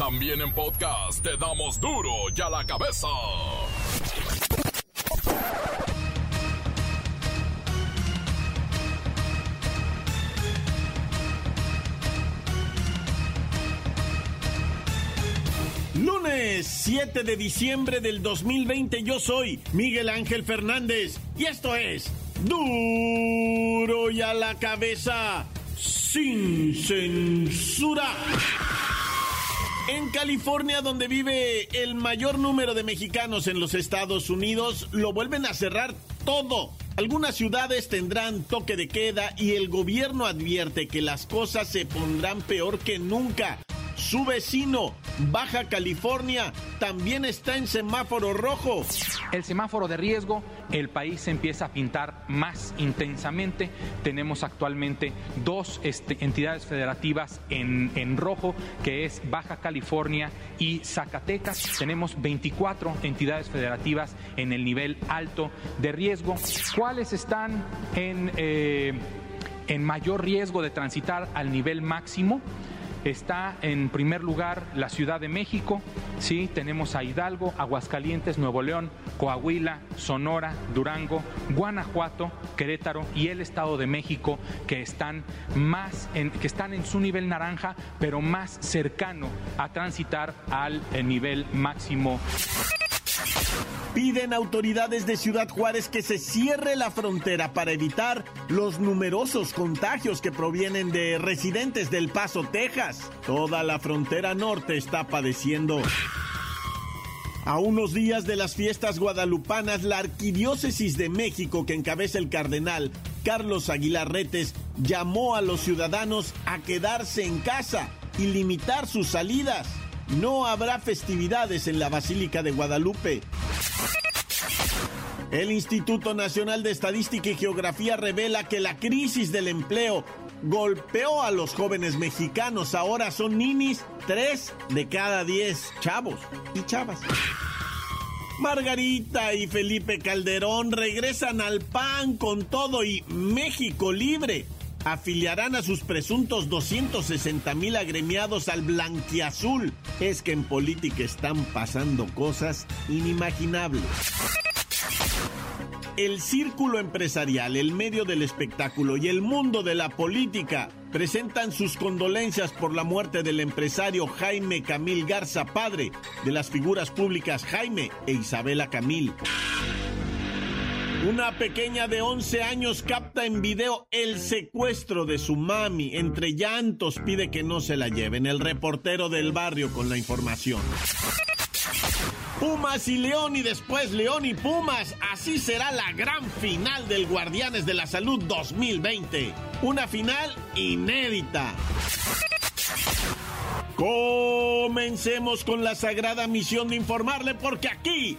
También en podcast te damos duro y a la cabeza. Lunes 7 de diciembre del 2020 yo soy Miguel Ángel Fernández y esto es duro y a la cabeza sin censura. En California, donde vive el mayor número de mexicanos en los Estados Unidos, lo vuelven a cerrar todo. Algunas ciudades tendrán toque de queda y el gobierno advierte que las cosas se pondrán peor que nunca. Su vecino, Baja California, también está en semáforo rojo. El semáforo de riesgo, el país se empieza a pintar más intensamente. Tenemos actualmente dos este, entidades federativas en, en rojo, que es Baja California y Zacatecas. Tenemos 24 entidades federativas en el nivel alto de riesgo. ¿Cuáles están en, eh, en mayor riesgo de transitar al nivel máximo? Está en primer lugar la Ciudad de México, sí, tenemos a Hidalgo, Aguascalientes, Nuevo León, Coahuila, Sonora, Durango, Guanajuato, Querétaro y el Estado de México que están más en, que están en su nivel naranja, pero más cercano a transitar al eh, nivel máximo. Piden autoridades de Ciudad Juárez que se cierre la frontera para evitar los numerosos contagios que provienen de residentes del Paso, Texas. Toda la frontera norte está padeciendo. A unos días de las fiestas guadalupanas, la Arquidiócesis de México, que encabeza el cardenal Carlos Aguilar Retes, llamó a los ciudadanos a quedarse en casa y limitar sus salidas. No habrá festividades en la Basílica de Guadalupe. El Instituto Nacional de Estadística y Geografía revela que la crisis del empleo golpeó a los jóvenes mexicanos. Ahora son ninis, tres de cada diez chavos y chavas. Margarita y Felipe Calderón regresan al PAN con todo y México libre. Afiliarán a sus presuntos 260 mil agremiados al blanquiazul. Es que en política están pasando cosas inimaginables el círculo empresarial, el medio del espectáculo y el mundo de la política presentan sus condolencias por la muerte del empresario Jaime Camil Garza, padre de las figuras públicas Jaime e Isabela Camil. Una pequeña de 11 años capta en video el secuestro de su mami. Entre llantos pide que no se la lleven. El reportero del barrio con la información. Pumas y León y después León y Pumas. Así será la gran final del Guardianes de la Salud 2020. Una final inédita. Comencemos con la sagrada misión de informarle porque aquí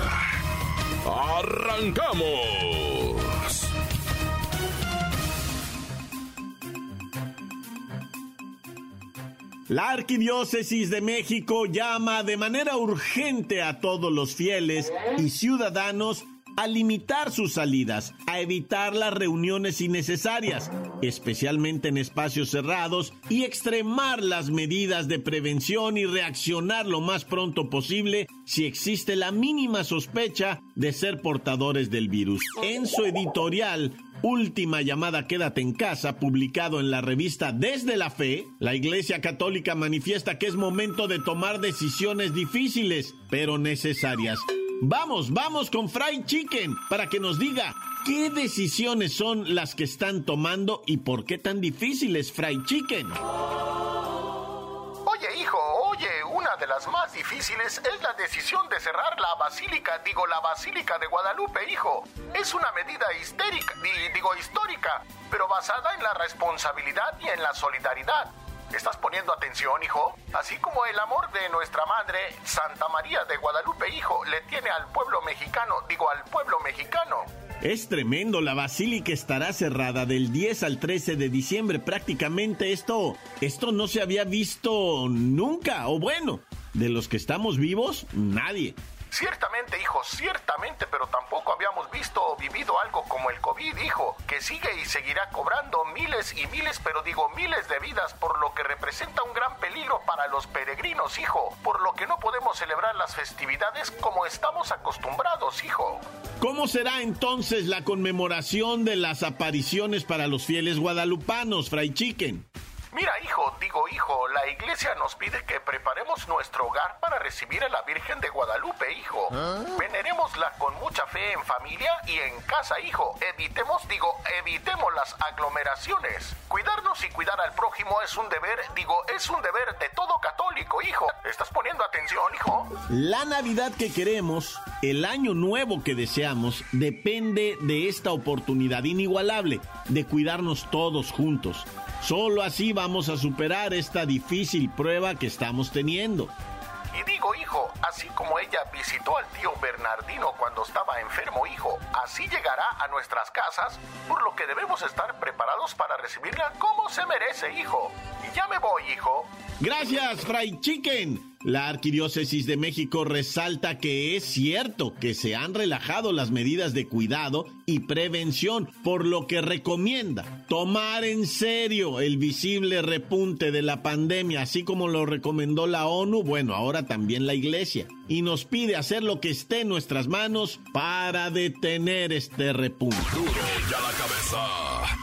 ¡Arrancamos! La Arquidiócesis de México llama de manera urgente a todos los fieles y ciudadanos a limitar sus salidas, a evitar las reuniones innecesarias, especialmente en espacios cerrados, y extremar las medidas de prevención y reaccionar lo más pronto posible si existe la mínima sospecha de ser portadores del virus. En su editorial, Última llamada Quédate en casa, publicado en la revista Desde la Fe, la Iglesia Católica manifiesta que es momento de tomar decisiones difíciles, pero necesarias. Vamos, vamos con Fry Chicken para que nos diga qué decisiones son las que están tomando y por qué tan difíciles, Fry Chicken. Oye, hijo, oye, una de las más difíciles es la decisión de cerrar la basílica, digo, la basílica de Guadalupe, hijo. Es una medida histérica, di- digo, histórica, pero basada en la responsabilidad y en la solidaridad. ¿Estás poniendo atención, hijo? Así como el amor de nuestra madre, Santa María de Guadalupe, hijo, le tiene al pueblo mexicano, digo al pueblo mexicano. Es tremendo, la basílica estará cerrada del 10 al 13 de diciembre. Prácticamente esto, esto no se había visto nunca, o bueno, de los que estamos vivos, nadie. Ciertamente, hijo, ciertamente, pero tampoco habíamos visto o vivido algo como el COVID, hijo, que sigue y seguirá cobrando miles y miles, pero digo miles de vidas, por lo que representa un gran peligro para los peregrinos, hijo, por lo que no podemos celebrar las festividades como estamos acostumbrados, hijo. ¿Cómo será entonces la conmemoración de las apariciones para los fieles guadalupanos, Fray Chicken? Mira, hijo, digo hijo, la iglesia nos pide que preparemos nuestro hogar para recibir a la Virgen de Guadalupe, hijo. ¿Ah? Venerémosla con mucha fe en familia y en casa, hijo. Evitemos, digo, evitemos las aglomeraciones. Cuidarnos y cuidar al prójimo es un deber, digo, es un deber de todo católico, hijo. ¿Estás poniendo atención, hijo? La Navidad que queremos, el año nuevo que deseamos, depende de esta oportunidad inigualable de cuidarnos todos juntos Solo así vamos a superar esta difícil prueba que estamos teniendo. Y digo, hijo, así como ella visitó al tío Bernardino cuando estaba enfermo, hijo, así llegará a nuestras casas, por lo que debemos estar preparados para recibirla como se merece, hijo. Y ya me voy, hijo. Gracias, Fray Chicken. La Arquidiócesis de México resalta que es cierto que se han relajado las medidas de cuidado y prevención, por lo que recomienda tomar en serio el visible repunte de la pandemia, así como lo recomendó la ONU, bueno, ahora también la Iglesia, y nos pide hacer lo que esté en nuestras manos para detener este repunte. ya la cabeza.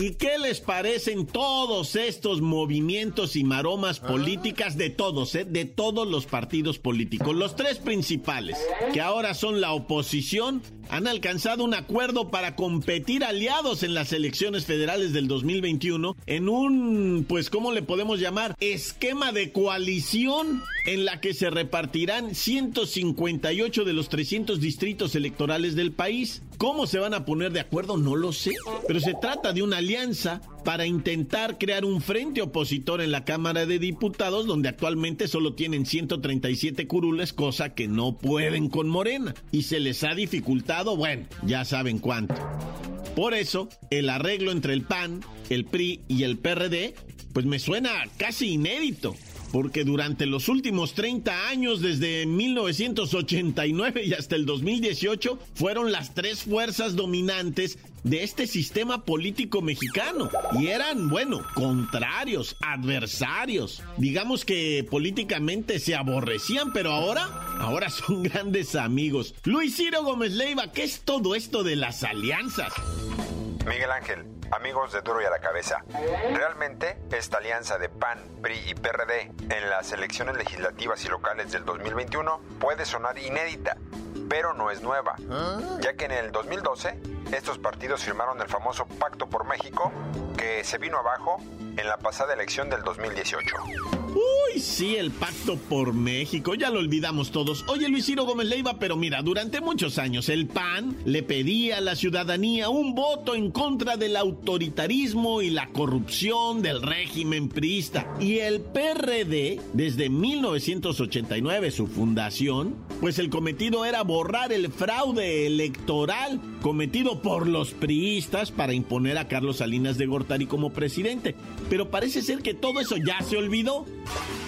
¿Y qué les parecen todos estos movimientos y maromas políticas de todos, eh? de todos los partidos políticos? Los tres principales, que ahora son la oposición, han alcanzado un acuerdo para competir aliados en las elecciones federales del 2021 en un, pues, ¿cómo le podemos llamar? Esquema de coalición en la que se repartirán 158 de los 300 distritos electorales del país. ¿Cómo se van a poner de acuerdo? No lo sé, pero se trata de una alianza para intentar crear un frente opositor en la Cámara de Diputados, donde actualmente solo tienen 137 curules, cosa que no pueden con Morena. Y se les ha dificultado, bueno, ya saben cuánto. Por eso, el arreglo entre el PAN, el PRI y el PRD, pues me suena casi inédito porque durante los últimos 30 años, desde 1989 y hasta el 2018, fueron las tres fuerzas dominantes de este sistema político mexicano. Y eran, bueno, contrarios, adversarios. Digamos que políticamente se aborrecían, pero ahora, ahora son grandes amigos. Luis Ciro Gómez Leiva, ¿qué es todo esto de las alianzas? Miguel Ángel, amigos de Duro y a la Cabeza, realmente esta alianza de PAN, PRI y PRD en las elecciones legislativas y locales del 2021 puede sonar inédita, pero no es nueva, ya que en el 2012 estos partidos firmaron el famoso Pacto por México que se vino abajo en la pasada elección del 2018. Uy, sí, el pacto por México, ya lo olvidamos todos. Oye, Luis Ciro Gómez Leiva, pero mira, durante muchos años el PAN le pedía a la ciudadanía un voto en contra del autoritarismo y la corrupción del régimen priista. Y el PRD, desde 1989, su fundación, pues el cometido era borrar el fraude electoral cometido por los priistas para imponer a Carlos Salinas de Gortari como presidente. Pero parece ser que todo eso ya se olvidó.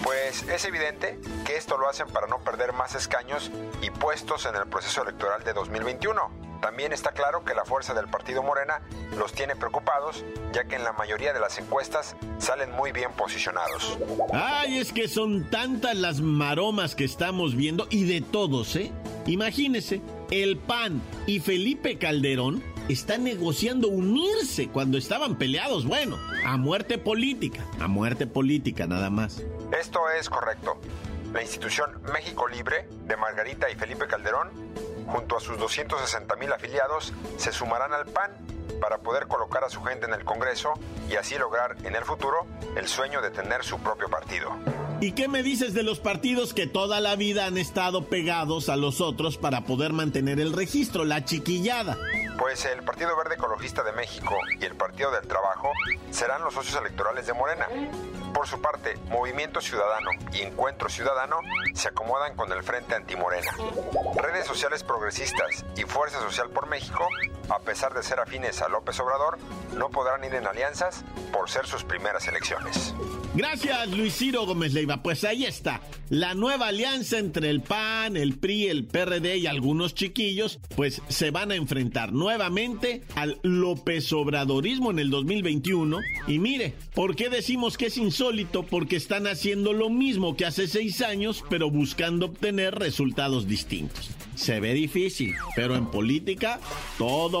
Pues es evidente que esto lo hacen para no perder más escaños y puestos en el proceso electoral de 2021. También está claro que la fuerza del partido Morena los tiene preocupados, ya que en la mayoría de las encuestas salen muy bien posicionados. Ay, es que son tantas las maromas que estamos viendo y de todos, ¿eh? Imagínese, el PAN y Felipe Calderón están negociando unirse cuando estaban peleados. Bueno, a muerte política, a muerte política nada más. Esto es correcto. La institución México Libre de Margarita y Felipe Calderón, junto a sus 260 mil afiliados, se sumarán al PAN para poder colocar a su gente en el Congreso y así lograr en el futuro el sueño de tener su propio partido. ¿Y qué me dices de los partidos que toda la vida han estado pegados a los otros para poder mantener el registro, la chiquillada? pues el Partido Verde Ecologista de México y el Partido del Trabajo serán los socios electorales de Morena. Por su parte, Movimiento Ciudadano y Encuentro Ciudadano se acomodan con el Frente Antimorena. Redes sociales progresistas y Fuerza Social por México, a pesar de ser afines a López Obrador, no podrán ir en alianzas por ser sus primeras elecciones. Gracias, Luis Ciro Gómez Leiva. Pues ahí está. La nueva alianza entre el PAN, el PRI, el PRD y algunos chiquillos, pues se van a enfrentar nuevamente al López Obradorismo en el 2021. Y mire, ¿por qué decimos que es insólito? Porque están haciendo lo mismo que hace seis años, pero buscando obtener resultados distintos. Se ve difícil, pero en política todo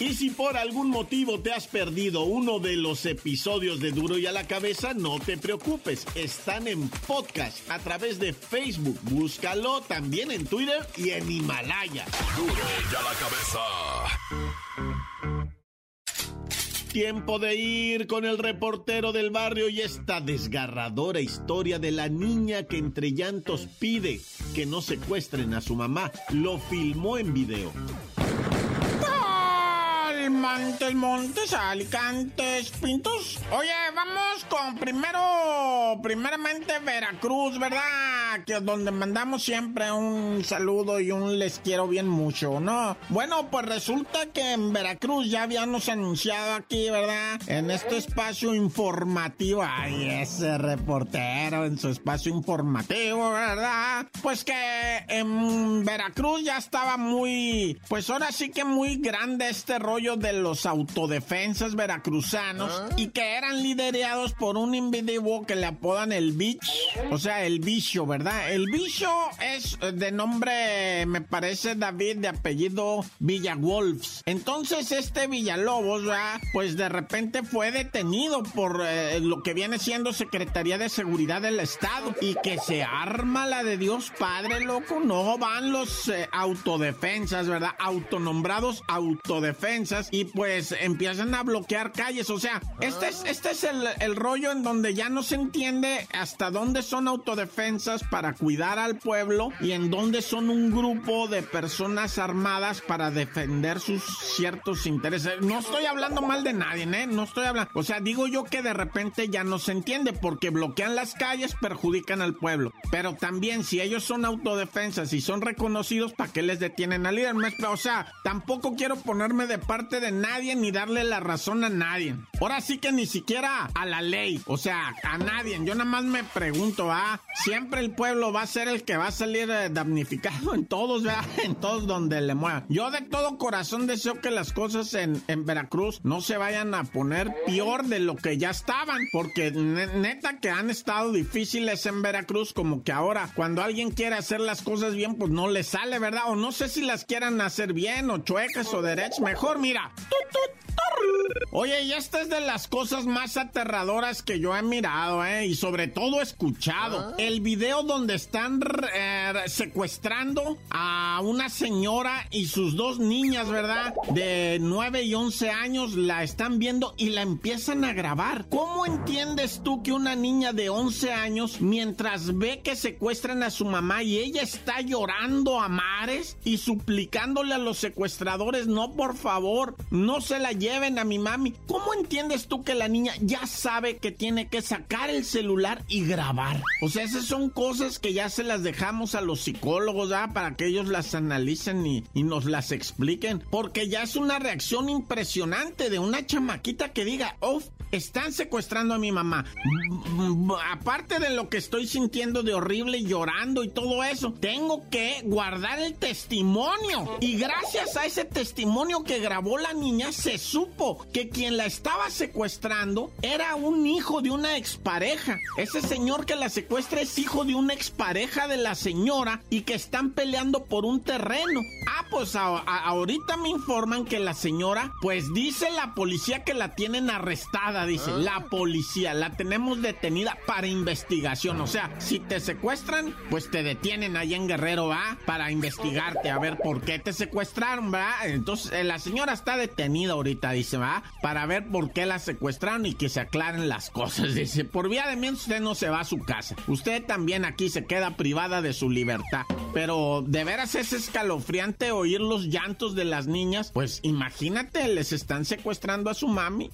Y si por algún motivo te has perdido uno de los episodios de Duro y a la cabeza, no te preocupes, están en podcast a través de Facebook. Búscalo también en Twitter y en Himalaya. Duro y a la cabeza. Tiempo de ir con el reportero del barrio y esta desgarradora historia de la niña que entre llantos pide que no secuestren a su mamá. Lo filmó en video. Montes, Montes, Alicantes, Pintos. Oye, vamos con primero, primeramente Veracruz, ¿verdad? Que donde mandamos siempre un saludo y un les quiero bien mucho, ¿no? Bueno, pues resulta que en Veracruz ya habíamos anunciado aquí, ¿verdad? En este espacio informativo, ay, ese reportero en su espacio informativo, ¿verdad? Pues que en Veracruz ya estaba muy, pues ahora sí que muy grande este rollo de los autodefensas veracruzanos ¿Ah? y que eran liderados por un individuo que le apodan el Bitch, o sea, el bicho, ¿verdad? El bicho es de nombre, me parece David, de apellido Villawolfs. Entonces este Villalobos, ¿verdad? Pues de repente fue detenido por eh, lo que viene siendo Secretaría de Seguridad del Estado y que se arma la de Dios Padre, loco. No van los eh, autodefensas, ¿verdad? Autonombrados autodefensas y pues empiezan a bloquear calles. O sea, este es, este es el, rollo en donde ya no se entiende hasta dónde son autodefensas para cuidar al pueblo y en dónde son un grupo de personas armadas para defender sus ciertos intereses. No estoy hablando mal de nadie, ¿eh? No estoy hablando. O sea, digo yo que de repente ya no se entiende porque bloquean las calles, perjudican al pueblo. Pero también si ellos son autodefensas y son reconocidos, ¿para qué les detienen al líder? O sea, tampoco quiero ponerme de parte de nadie ni darle la razón a nadie. Ahora sí que ni siquiera a la ley, o sea, a nadie. Yo nada más me pregunto, ah, siempre el pueblo va a ser el que va a salir eh, damnificado en todos, ¿verdad? En todos donde le mueva. Yo de todo corazón deseo que las cosas en, en Veracruz no se vayan a poner peor de lo que ya estaban, porque neta que han estado difíciles en Veracruz, como que ahora cuando alguien quiere hacer las cosas bien, pues no le sale, ¿verdad? O no sé si las quieran hacer bien o chuecas o derechas. Mejor, mira, Oye, y esta es de las cosas más aterradoras que yo he mirado, ¿eh? Y sobre todo escuchado. El video donde están eh, secuestrando a una señora y sus dos niñas, ¿verdad? De 9 y 11 años, la están viendo y la empiezan a grabar. ¿Cómo entiendes tú que una niña de 11 años, mientras ve que secuestran a su mamá y ella está llorando a mares y suplicándole a los secuestradores, no, por favor, no se la lleven a mi mami. ¿Cómo entiendes tú que la niña ya sabe que tiene que sacar el celular y grabar? O sea, esas son cosas que ya se las dejamos a los psicólogos. Para que ellos las analicen y, nos las expliquen. Porque ya es una reacción impresionante de una chamaquita que diga, oh, están secuestrando a mi mamá. Aparte de lo que estoy sintiendo de horrible llorando y todo eso, tengo que guardar el testimonio. Y gracias a ese testimonio que grabó la niña, se supo que quien la estaba secuestrando era un hijo de una expareja. Ese señor que la secuestra es hijo de una expareja de la señora y que están peleando por un terreno. Ah, pues ahorita me informan que la señora, pues dice la policía que la tienen arrestada, dice, ah. la policía, la tenemos detenida para investigación. O sea, si te secuestran, pues te detienen ahí en Guerrero, ¿va? Para investigarte, a ver por qué te secuestraron, ¿va? Entonces, eh, la señora está detenida ahorita, dice, ¿va? Para ver por qué la secuestraron y que se aclaren las cosas. Dice, por vía de mientras usted no se va a su casa. Usted también aquí se queda privada de su libertad. Pero de veras es escalofriante oír los llantos de las niñas. Pues imagínate, les están secuestrando a su mami.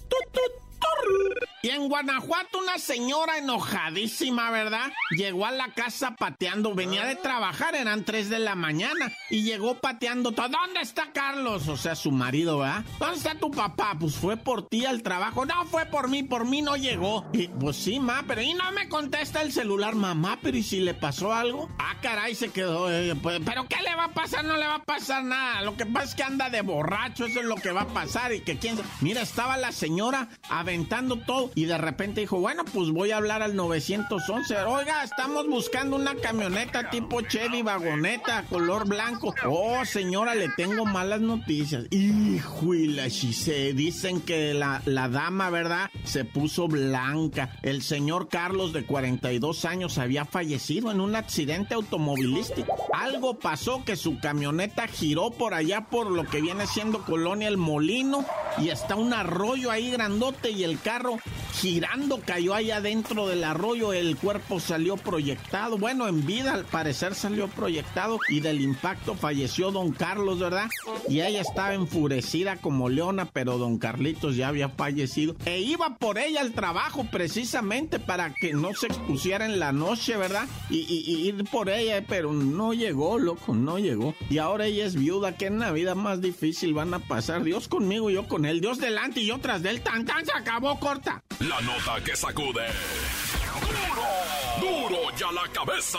En Guanajuato una señora enojadísima, ¿verdad? Llegó a la casa pateando, venía de trabajar, eran 3 de la mañana, y llegó pateando. ¿Dónde está Carlos? O sea, su marido, ¿verdad? ¿Dónde está tu papá? Pues fue por ti al trabajo. No, fue por mí, por mí no llegó. Y pues sí, ma, pero y no me contesta el celular, mamá, pero ¿y si le pasó algo? Ah, caray, se quedó. Eh, pues, pero ¿qué le va a pasar? No le va a pasar nada. Lo que pasa es que anda de borracho, eso es lo que va a pasar. Y que quién. Mira, estaba la señora aventando todo y de repente dijo, bueno, pues voy a hablar al 911. Oiga, estamos buscando una camioneta tipo Chevy vagoneta, color blanco. Oh, señora, le tengo malas noticias. Híjole, se dicen que la, la dama, ¿verdad? Se puso blanca. El señor Carlos, de 42 años, había fallecido en un accidente automovilístico. Algo pasó que su camioneta giró por allá por lo que viene siendo Colonia El Molino y está un arroyo ahí grandote y el carro girando cayó ahí adentro del arroyo, el cuerpo salió proyectado, bueno, en vida al parecer salió proyectado y del impacto falleció don Carlos, ¿verdad? Y ella estaba enfurecida como leona, pero don Carlitos ya había fallecido e iba por ella al trabajo precisamente para que no se expusiera en la noche, ¿verdad? Y, ir por ella, pero no llegó, loco, no llegó. Y ahora ella es viuda, que en la vida más difícil van a pasar. Dios conmigo, yo con él, Dios delante y yo tras del tan tan se acabó corta. La nota que sacude. ¡Duro! ¡Duro ya la cabeza!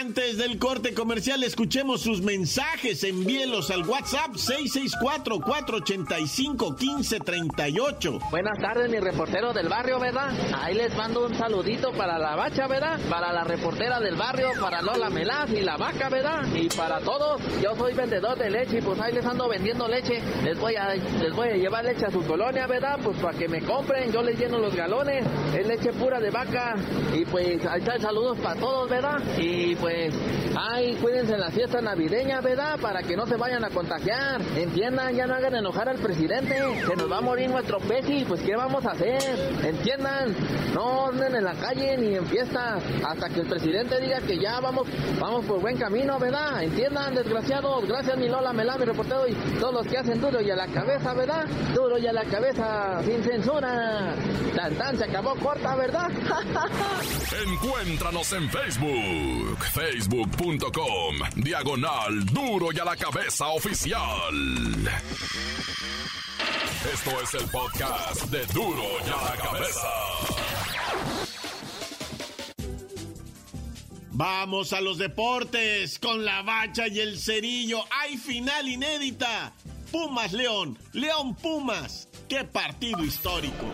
Antes del corte comercial, escuchemos sus mensajes. Envíelos al WhatsApp 664-485-1538. Buenas tardes, mi reportero del barrio, ¿verdad? Ahí les mando un saludito para la bacha, ¿verdad? Para la reportera del barrio, para Lola Melaz y la vaca, ¿verdad? Y para todos, yo soy vendedor de leche y pues ahí les ando vendiendo leche. Les voy a, les voy a llevar leche a su colonia, ¿verdad? Pues para que me compren, yo les lleno los galones. Es leche pura de vaca. Y pues ahí están saludos para todos, ¿verdad? Y pues pues, ay, cuídense en la fiesta navideña, ¿verdad? Para que no se vayan a contagiar. Entiendan, ya no hagan enojar al presidente. Se nos va a morir nuestro pesi, pues ¿qué vamos a hacer? Entiendan, no anden en la calle ni en fiesta hasta que el presidente diga que ya vamos, vamos por buen camino, ¿verdad? Entiendan, desgraciados. Gracias, mi Lola Melá, mi reportero y todos los que hacen duro y a la cabeza, ¿verdad? Duro y a la cabeza, sin censura. Tan tan se acabó corta, ¿verdad? Encuéntranos en Facebook facebook.com diagonal duro y a la cabeza oficial. Esto es el podcast de duro y a la cabeza. Vamos a los deportes con la bacha y el cerillo. Hay final inédita. Pumas León, León Pumas. Qué partido histórico.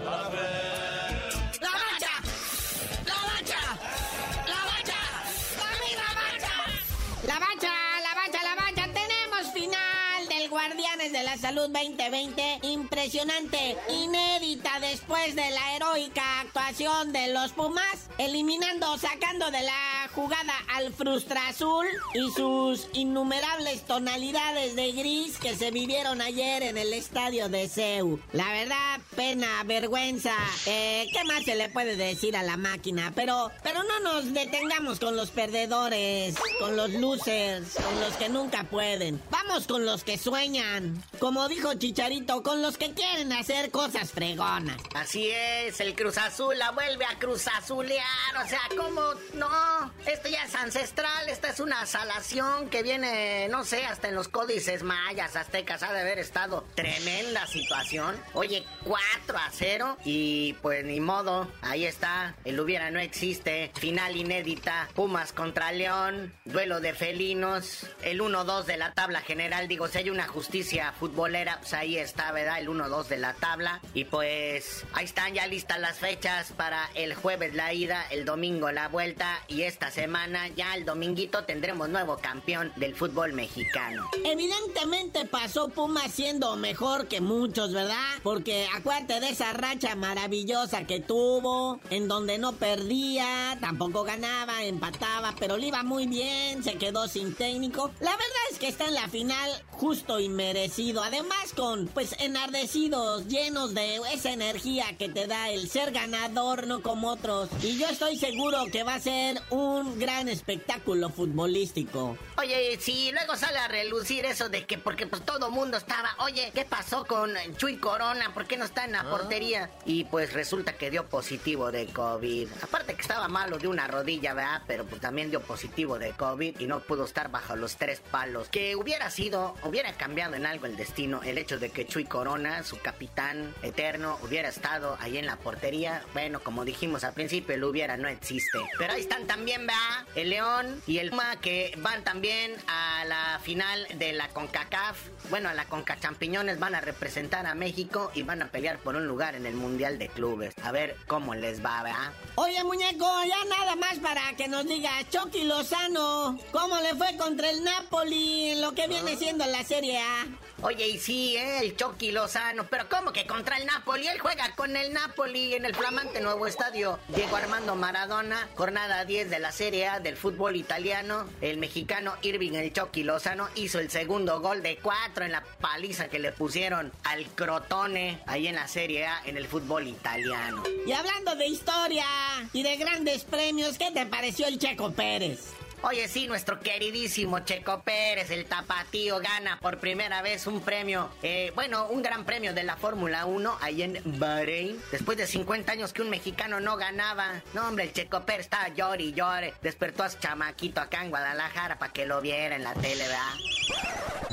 Salud 2020 impresionante, inédita después de la heroica actuación de los Pumas, eliminando, sacando de la jugada al Frustra Azul y sus innumerables tonalidades de gris que se vivieron ayer en el estadio de Seu. La verdad, pena, vergüenza, eh, ¿qué más se le puede decir a la máquina? Pero, pero no nos detengamos con los perdedores, con los losers, con los que nunca pueden. Vamos con los que sueñan. Como dijo Chicharito, con los que quieren hacer cosas fregonas. Así es, el Cruz Azul la vuelve a Cruz Azulear. O sea, ¿cómo? No, esto ya es ancestral, esta es una salación que viene, no sé, hasta en los códices mayas, aztecas, ha de haber estado tremenda situación. Oye, 4 a 0 y pues ni modo, ahí está, el hubiera no existe, final inédita, Pumas contra León, duelo de felinos, el 1-2 de la tabla general, digo, si hay una justicia futbolera, pues ahí está, ¿verdad? El 1-2 de la tabla. Y pues ahí están ya listas las fechas para el jueves la ida, el domingo la vuelta y esta semana ya el dominguito tendremos nuevo campeón del fútbol mexicano. Evidentemente pasó Puma siendo mejor que muchos, ¿verdad? Porque acuérdate de esa racha maravillosa que tuvo, en donde no perdía, tampoco ganaba, empataba, pero le iba muy bien, se quedó sin técnico. La verdad es que está en la final justo y merecido. Además con, pues, enardecidos, llenos de esa energía que te da el ser ganador, no como otros. Y yo estoy seguro que va a ser un gran espectáculo futbolístico. Oye, si luego sale a relucir eso de que porque pues todo mundo estaba, oye, ¿qué pasó con Chuy Corona? ¿Por qué no está en la ah. portería? Y pues resulta que dio positivo de COVID. Aparte que estaba malo de una rodilla, ¿verdad? Pero pues también dio positivo de COVID y no pudo estar bajo los tres palos. Que hubiera sido, hubiera cambiado en algo el destino el hecho de que Chuy Corona, su capitán eterno, hubiera estado ahí en la portería. Bueno, como dijimos al principio, el no existe. Pero ahí están también, ¿verdad? El León y el Puma que van también a la final de la CONCACAF. Bueno, a la CONCA Champiñones van a representar a México y van a pelear por un lugar en el Mundial de Clubes. A ver cómo les va, ¿verdad? Oye, muñeco, ya nada más para que nos diga Chucky Lozano, ¿cómo le fue contra el Napoli en lo que viene ah. siendo la Serie A? Oye, y sí, ¿eh? el Chucky Lozano, pero ¿cómo que contra el Napoli? Él juega con el Napoli en el flamante nuevo estadio Diego Armando Maradona, jornada 10 de la Serie A del fútbol italiano. El mexicano Irving el Chucky Lozano hizo el segundo gol de cuatro en la paliza que le pusieron al Crotone ahí en la Serie A en el fútbol italiano. Y hablando de historia y de grandes premios, ¿qué te pareció el Checo Pérez? Oye, sí, nuestro queridísimo Checo Pérez, el tapatío, gana por primera vez un premio, eh, bueno, un gran premio de la Fórmula 1 ahí en Bahrein. Después de 50 años que un mexicano no ganaba. No, hombre, el Checo Pérez estaba llore y llore. Despertó a su chamaquito acá en Guadalajara para que lo viera en la tele, ¿verdad?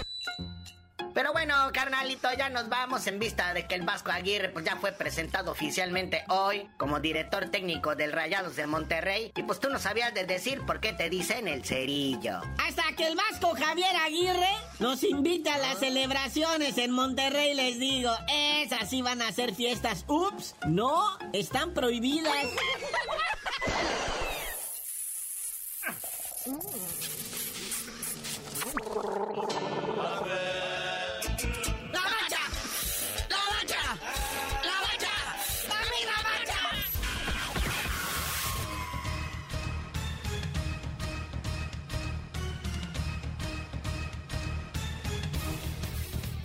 Pero bueno, carnalito, ya nos vamos en vista de que el Vasco Aguirre pues ya fue presentado oficialmente hoy como director técnico del Rayados de Monterrey. Y pues tú no sabías de decir por qué te dicen el cerillo. Hasta que el Vasco Javier Aguirre nos invita a las celebraciones en Monterrey, les digo, esas sí van a ser fiestas. Ups, no, están prohibidas.